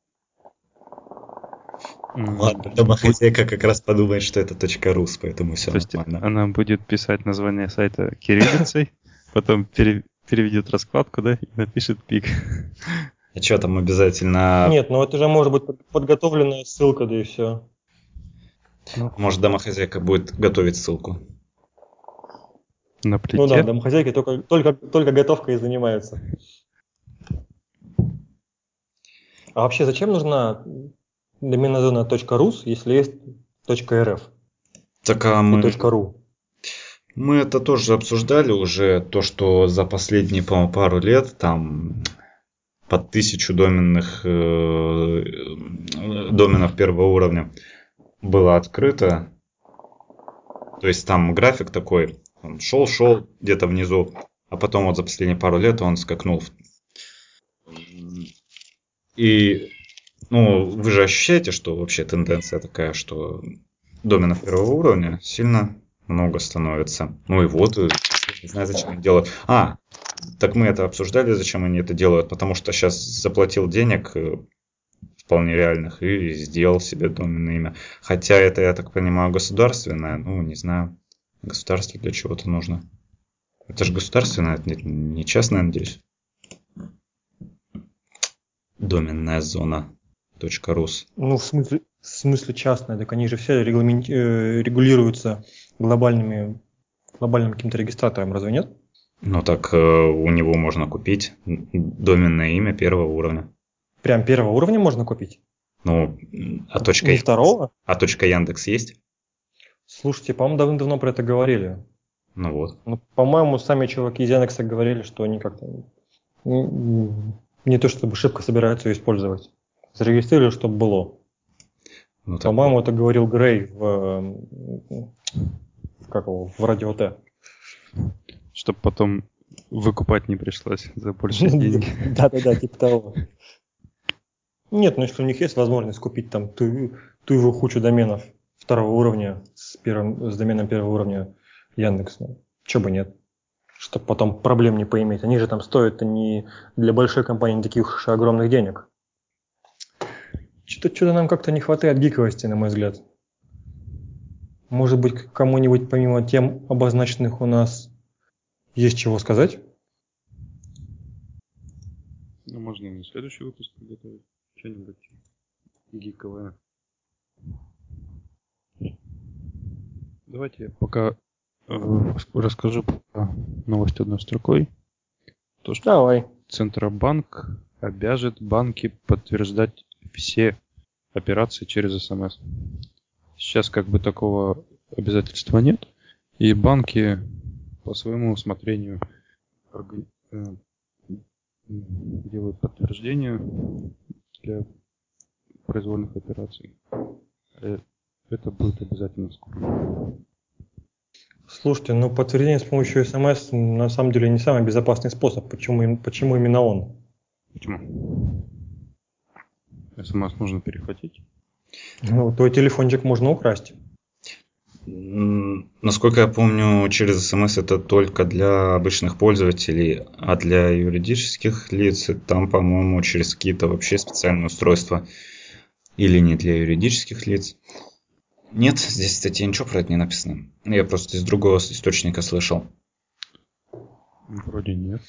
Ладно, домохозяйка как раз подумает, что это точка рус, поэтому все То есть нормально. она будет писать название сайта кириллицей, потом пере- переведет раскладку, да, и напишет пик. А что там обязательно... Нет, ну это же может быть подготовленная ссылка, да и все. Может, домохозяйка будет готовить ссылку. На плите. Ну да, домохозяйки только, только, только готовкой и занимаются. А вообще зачем нужна доменная зона .rus, если есть .rf Так а мы... .ru? Мы это тоже обсуждали уже, то, что за последние, по-моему, пару лет там под тысячу доменных э, доменов первого уровня было открыто. То есть там график такой, шел-шел где-то внизу, а потом вот за последние пару лет он скакнул. И, ну, вы же ощущаете, что вообще тенденция такая, что доменов первого уровня сильно много становится. Ну и вот, э, не знаю, зачем они делают. А, так мы это обсуждали, зачем они это делают, потому что сейчас заплатил денег э, вполне реальных и сделал себе доменное имя. Хотя это, я так понимаю, государственное, ну, не знаю, государство для чего-то нужно. Это же государственное, это не частное, надеюсь. Доменная зона. .рус. Ну, в смысле, в смысле частное, так они же все регламент, э, регулируются глобальными, глобальным каким-то регистратором, разве нет? Ну так э, у него можно купить доменное имя первого уровня. Прям первого уровня можно купить? Ну, а точка, Не второго? а точка Яндекс есть? Слушайте, по-моему, давно-давно про это говорили. Ну вот. Ну, по-моему, сами чуваки из Яндекса говорили, что они как-то не, не то чтобы шибко собираются ее использовать. Зарегистрировали, чтобы было. Ну, так По-моему, это говорил Грей в как его, в радио Т. Чтобы потом выкупать не пришлось за большие деньги. Да-да-да, типа того. Нет, ну если у них есть возможность купить там ту, ту его кучу доменов второго уровня с, первым, с доменом первого уровня Яндекс, ну, чего бы нет. Чтобы потом проблем не поиметь. Они же там стоят не для большой компании таких уж огромных денег. Что-то, что-то нам как-то не хватает гиковости, на мой взгляд. Может быть, кому-нибудь помимо тем, обозначенных у нас, есть чего сказать? Ну, можно на следующий выпуск подготовить. Что-нибудь гиковое. Давайте я пока э, расскажу про новость одной строкой. То, что Давай. Центробанк обяжет банки подтверждать все операции через СМС. Сейчас как бы такого обязательства нет, и банки по своему усмотрению э, делают подтверждение для произвольных операций. Э, Это будет обязательно скоро. Слушайте, ну подтверждение с помощью смс на самом деле не самый безопасный способ. Почему, почему именно он? Почему? СМС нужно перехватить. Ну, твой телефончик можно украсть. Насколько я помню, через смс это только для обычных пользователей, а для юридических лиц там, по-моему, через какие-то вообще специальные устройства или не для юридических лиц. Нет, здесь в статье ничего про это не написано. Я просто из другого источника слышал. Вроде нет.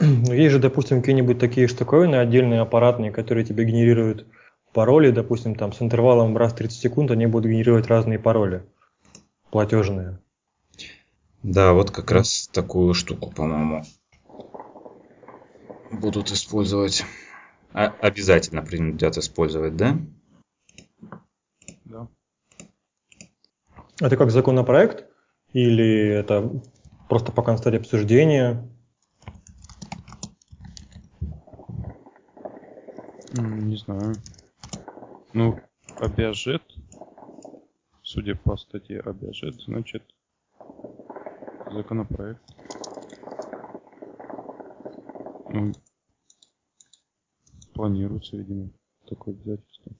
Ну, есть же, допустим, какие-нибудь такие штуковины отдельные, аппаратные, которые тебе генерируют пароли, допустим, там с интервалом раз в 30 секунд они будут генерировать разные пароли платежные. Да, вот как раз такую штуку, по-моему, будут использовать. А, обязательно придут использовать, да? Да. Это как законопроект? Или это просто пока на стадии обсуждения? Не знаю. Ну, обяжет, судя по статье обяжет, значит, законопроект. Ну, планируется, видимо, такое обязательство.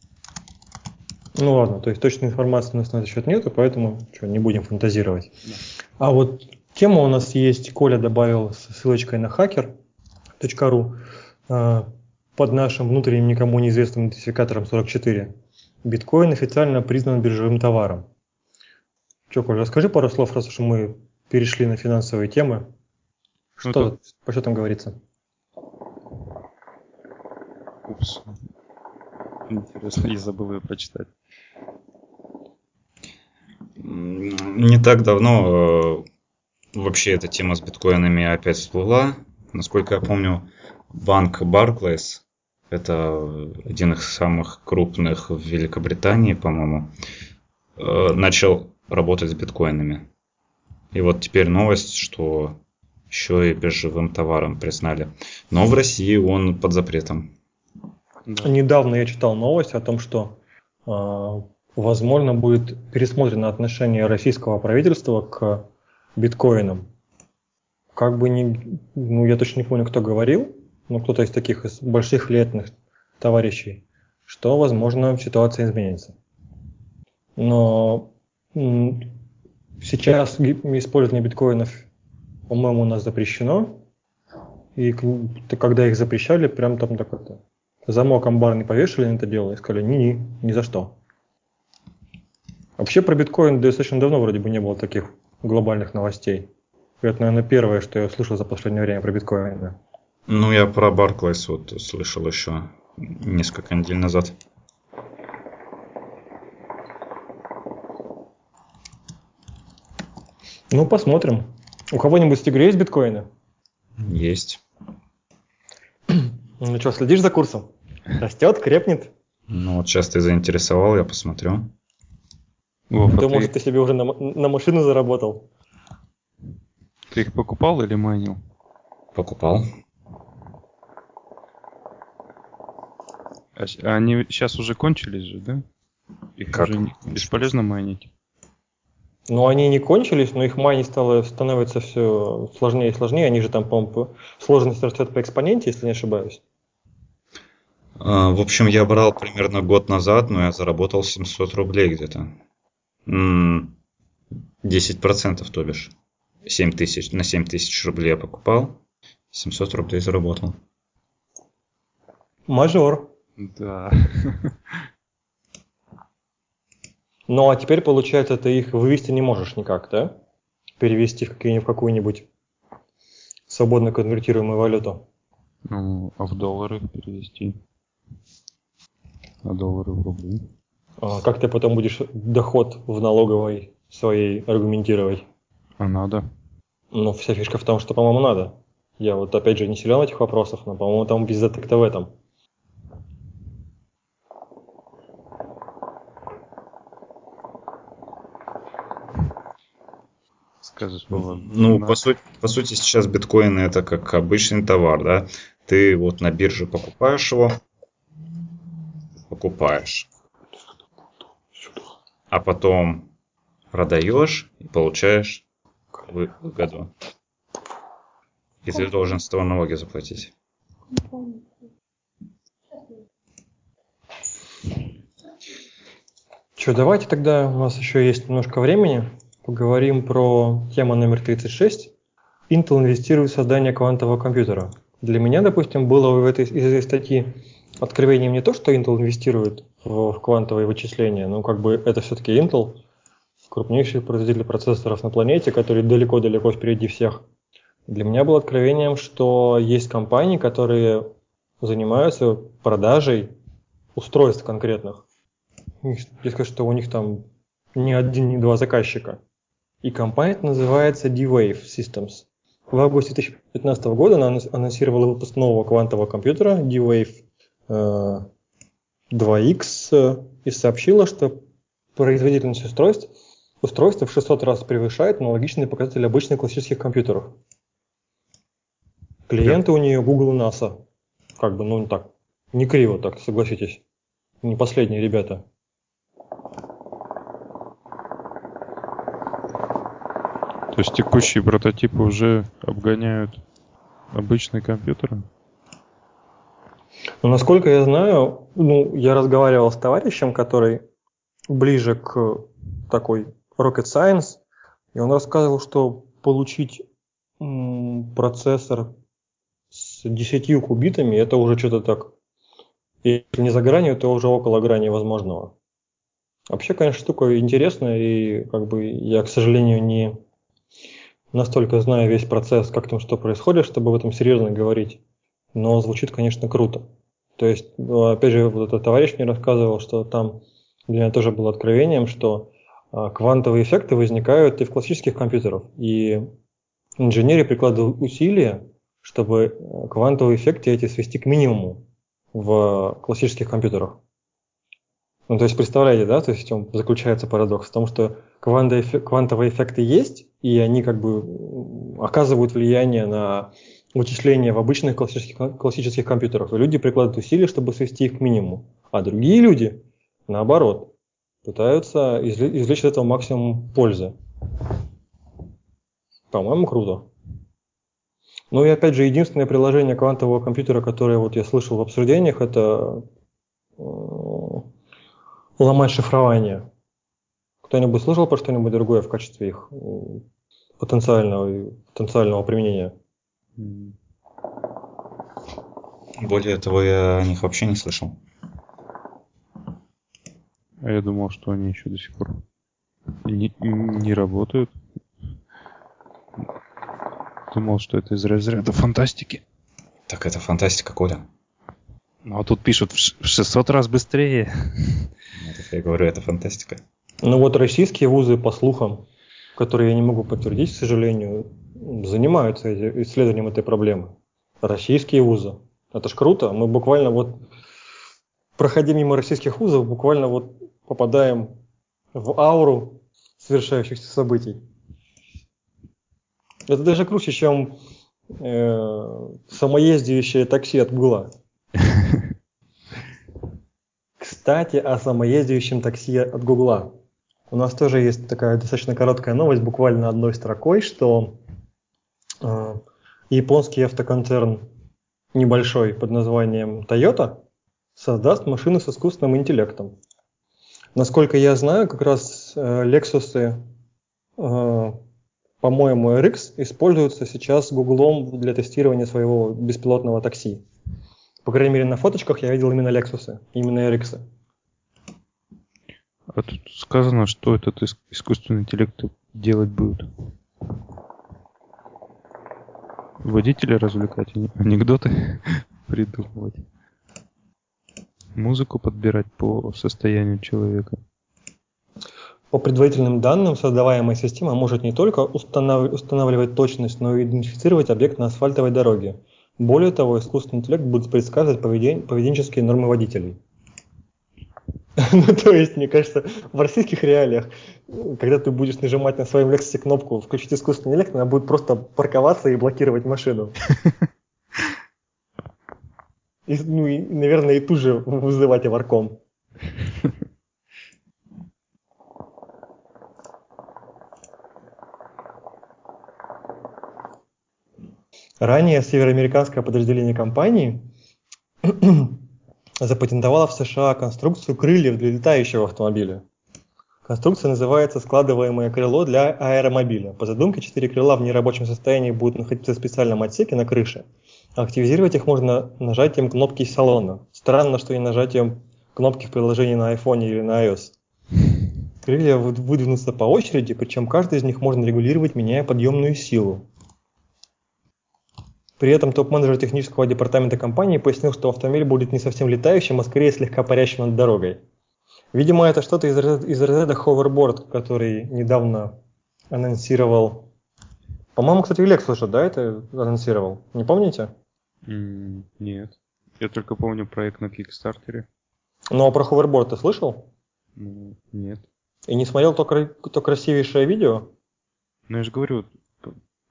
Ну ладно, то есть точной информации у нас на этот счет нету, поэтому что, не будем фантазировать. Да. А вот тема у нас есть, Коля добавил с ссылочкой на hacker.ru под нашим внутренним никому неизвестным идентификатором 44. Биткоин официально признан биржевым товаром. Че, Коля, расскажи пару слов, раз уж мы перешли на финансовые темы. Ну, что, это... по что там говорится? Упс. Интересно, я забыл ее прочитать. Не так давно э, вообще эта тема с биткоинами опять всплыла. Насколько я помню, банк Barclays, это один из самых крупных в Великобритании, по-моему, э, начал работать с биткоинами. И вот теперь новость, что еще и биржевым товаром признали. Но в России он под запретом. Да. Недавно я читал новость о том, что э, возможно будет пересмотрено отношение российского правительства к биткоинам. Как бы не, ну я точно не помню, кто говорил, но кто-то из таких из больших влиятельных товарищей, что возможно ситуация изменится. Но сейчас использование биткоинов, по-моему, у нас запрещено. И когда их запрещали, прям там так это, замок амбарный повешали на это дело и сказали, ни-ни, ни за что. Вообще про биткоин достаточно давно вроде бы не было таких глобальных новостей. Это, наверное, первое, что я услышал за последнее время про биткоины. Ну, я про Barclays вот слышал еще несколько недель назад. Ну, посмотрим. У кого-нибудь в Тигре есть биткоины? Есть. Ну что, следишь за курсом? Растет, крепнет? Ну, вот сейчас ты заинтересовал, я посмотрю. О, Думал, ты... что ты себе уже на, на машину заработал. Ты их покупал или майнил? Покупал. А, они сейчас уже кончились же, да? Их как? уже бесполезно майнить. Ну, они не кончились, но их майнить стало, становится все сложнее и сложнее. Они же там, по-моему, сложность растет по экспоненте, если не ошибаюсь. А, в общем, я брал примерно год назад, но я заработал 700 рублей где-то. 10% то бишь. 7 тысяч, на 7 тысяч рублей я покупал, 700 рублей заработал. Мажор. Да. Ну а теперь, получается, ты их вывести не можешь никак, да? Перевести в, в какую-нибудь свободно конвертируемую валюту. Ну, а в доллары перевести? А доллары в рубли? А как ты потом будешь доход в налоговой своей аргументировать? А надо. Ну, вся фишка в том, что, по-моему, надо. Я вот опять же не силен этих вопросов, но, по-моему, там без то в этом. Скажи слово. Ну, по сути, по сути, сейчас биткоины это как обычный товар, да? Ты вот на бирже покупаешь его, покупаешь, а потом продаешь и получаешь в году. И ты должен с этого налоги заплатить. Что, давайте тогда, у нас еще есть немножко времени, поговорим про тему номер 36. Intel инвестирует в создание квантового компьютера. Для меня, допустим, было в этой, из этой статьи откровением не то, что Intel инвестирует в, в квантовые вычисления, но как бы это все-таки Intel, крупнейший производитель процессоров на планете, который далеко-далеко впереди всех. Для меня было откровением, что есть компании, которые занимаются продажей устройств конкретных. Я скажу, что у них там не один, не два заказчика. И компания называется D-Wave Systems. В августе 2015 года она анонсировала выпуск нового квантового компьютера D-Wave 2X э, и сообщила, что производительность устройств устройства в 600 раз превышает аналогичные показатели обычных классических компьютеров. Клиенты у нее Google и NASA. Как бы, ну, так, не криво так, согласитесь. Не последние ребята. То есть текущие прототипы уже обгоняют обычные компьютеры? Ну, насколько я знаю, ну, я разговаривал с товарищем, который ближе к такой rocket science, и он рассказывал, что получить процессор с 10 кубитами, это уже что-то так, если не за гранью, то уже около грани возможного. Вообще, конечно, штука интересная, и как бы я, к сожалению, не настолько знаю весь процесс, как там что происходит, чтобы об этом серьезно говорить. Но звучит, конечно, круто. То есть, ну, опять же, вот этот товарищ мне рассказывал, что там для меня тоже было откровением, что а, квантовые эффекты возникают и в классических компьютерах. И инженеры прикладывают усилия, чтобы э, квантовые эффекты эти свести к минимуму в классических компьютерах. Ну, то есть, представляете, да, то есть в чем заключается парадокс? В том, что квантовые эффекты есть, и они как бы оказывают влияние на вычисления в обычных классических, классических компьютерах. И люди прикладывают усилия, чтобы свести их к минимуму. А другие люди, наоборот, пытаются извлечь из этого максимум пользы. По-моему, круто. Ну и опять же, единственное приложение квантового компьютера, которое вот я слышал в обсуждениях, это э, ломать шифрование. Кто-нибудь слышал про что-нибудь другое в качестве их потенциального, потенциального применения? Более того, я о них вообще не слышал. А я думал, что они еще до сих пор не, не работают. Думал, что это из разряда фантастики. Так это фантастика, Коля. Ну а тут пишут в 600 раз быстрее. Это я говорю, это фантастика. Ну вот российские вузы, по слухам, которые я не могу подтвердить, к сожалению, занимаются исследованием этой проблемы. Российские вузы. Это ж круто. Мы буквально вот, проходя мимо российских вузов, буквально вот попадаем в ауру совершающихся событий. Это даже круче, чем э, самоездящее такси от Гугла. Кстати, о самоездящем такси от Гугла. У нас тоже есть такая достаточно короткая новость, буквально одной строкой, что э, японский автоконцерн небольшой под названием Toyota создаст машину с искусственным интеллектом. Насколько я знаю, как раз э, Lexus, э, по-моему, RX используются сейчас Гуглом для тестирования своего беспилотного такси. По крайней мере, на фоточках я видел именно Lexus, именно RX. А тут сказано, что этот искусственный интеллект делать будет. Водителя развлекать, анекдоты придумывать. Музыку подбирать по состоянию человека. По предварительным данным, создаваемая система может не только установ... устанавливать точность, но и идентифицировать объект на асфальтовой дороге. Более того, искусственный интеллект будет предсказывать поведен... поведенческие нормы водителей. Ну, то есть, мне кажется, в российских реалиях, когда ты будешь нажимать на своем Lexus кнопку «Включить искусственный интеллект», она будет просто парковаться и блокировать машину. И, ну, и, наверное, и тут же вызывать аварком. Ранее североамериканское подразделение компании запатентовало в США конструкцию крыльев для летающего автомобиля. Конструкция называется «складываемое крыло для аэромобиля». По задумке, четыре крыла в нерабочем состоянии будут находиться в специальном отсеке на крыше. Активизировать их можно нажатием кнопки салона. Странно, что не нажатием кнопки в приложении на iPhone или на iOS. Крылья выдвинутся по очереди, причем каждый из них можно регулировать, меняя подъемную силу. При этом топ-менеджер технического департамента компании пояснил, что автомобиль будет не совсем летающим, а скорее слегка парящим над дорогой. Видимо, это что-то из, из разряда hoverboard, который недавно анонсировал. По-моему, кстати, Lex уже, да, это анонсировал? Не помните? Mm, нет. Я только помню проект на Кикстартере. Ну а про hoverboard ты слышал? Ну, нет. И не смотрел то, то красивейшее видео? Ну я же говорю,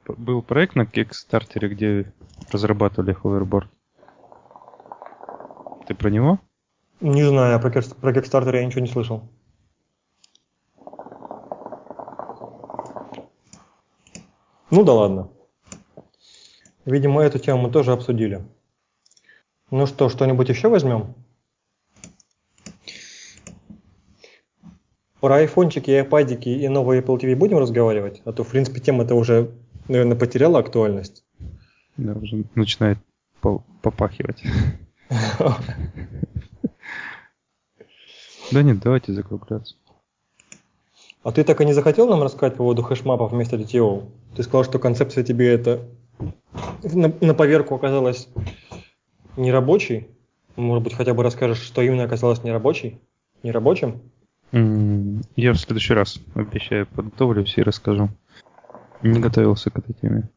был проект на Кикстартере, где разрабатывали hoverboard. Ты про него? Не знаю, про, про Kickstarter я ничего не слышал. Ну да ладно. Видимо, эту тему мы тоже обсудили. Ну что, что-нибудь еще возьмем? Про айфончики, айпадики и новые Apple TV будем разговаривать? А то, в принципе, тема-то уже наверное, потеряла актуальность. Да, уже начинает попахивать. Да нет, давайте закругляться. А ты так и не захотел нам рассказать по поводу хэшмапов вместо DTO? Ты сказал, что концепция тебе это на, на поверку оказалась нерабочей. Может быть, хотя бы расскажешь, что именно оказалось нерабочей? Нерабочим? Я в следующий раз, обещаю, подготовлюсь и расскажу. Не готовился к этой теме.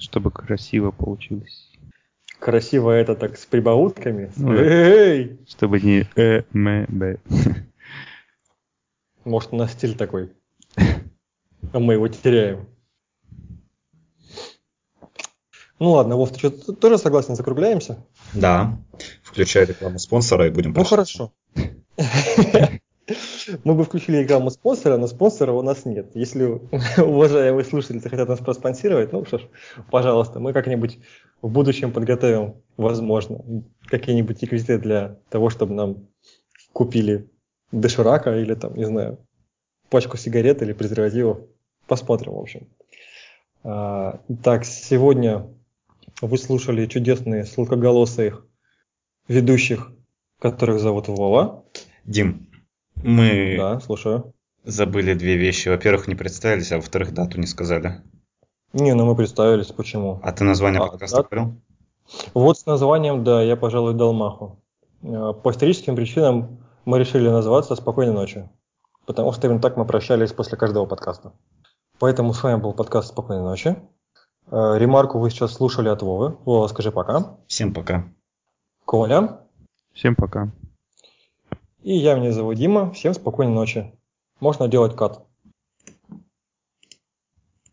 Чтобы красиво получилось. Красиво это так с прибаутками? Ну, Эй! Чтобы не э, м, б. Может, у нас стиль такой. А мы его теряем. Ну ладно, Вов, ты что, тоже согласен, закругляемся? Да. Включай рекламу спонсора и будем Ну хорошо. Мы бы включили рекламу спонсора, но спонсора у нас нет. Если уважаемые слушатели хотят нас проспонсировать, ну что ж, пожалуйста, мы как-нибудь в будущем подготовим, возможно, какие-нибудь реквизиты для того, чтобы нам купили доширака или там, не знаю, пачку сигарет или презервативов. Посмотрим, в общем. А, так, сегодня вы слушали чудесные сладкоголосых ведущих, которых зовут Вова. Дим, мы да, слушаю. забыли две вещи. Во-первых, не представились, а во-вторых, дату не сказали. Не, ну мы представились, почему? А ты название а, подкаста да? говорил? Вот с названием, да, я, пожалуй, дал маху. Э, по историческим причинам мы решили называться «Спокойной ночи», потому что именно так мы прощались после каждого подкаста. Поэтому с вами был подкаст «Спокойной ночи». Э, ремарку вы сейчас слушали от Вовы. Вова, скажи пока. Всем пока. Коля. Всем пока. И я меня зовут Дима. Всем спокойной ночи. Можно делать кат.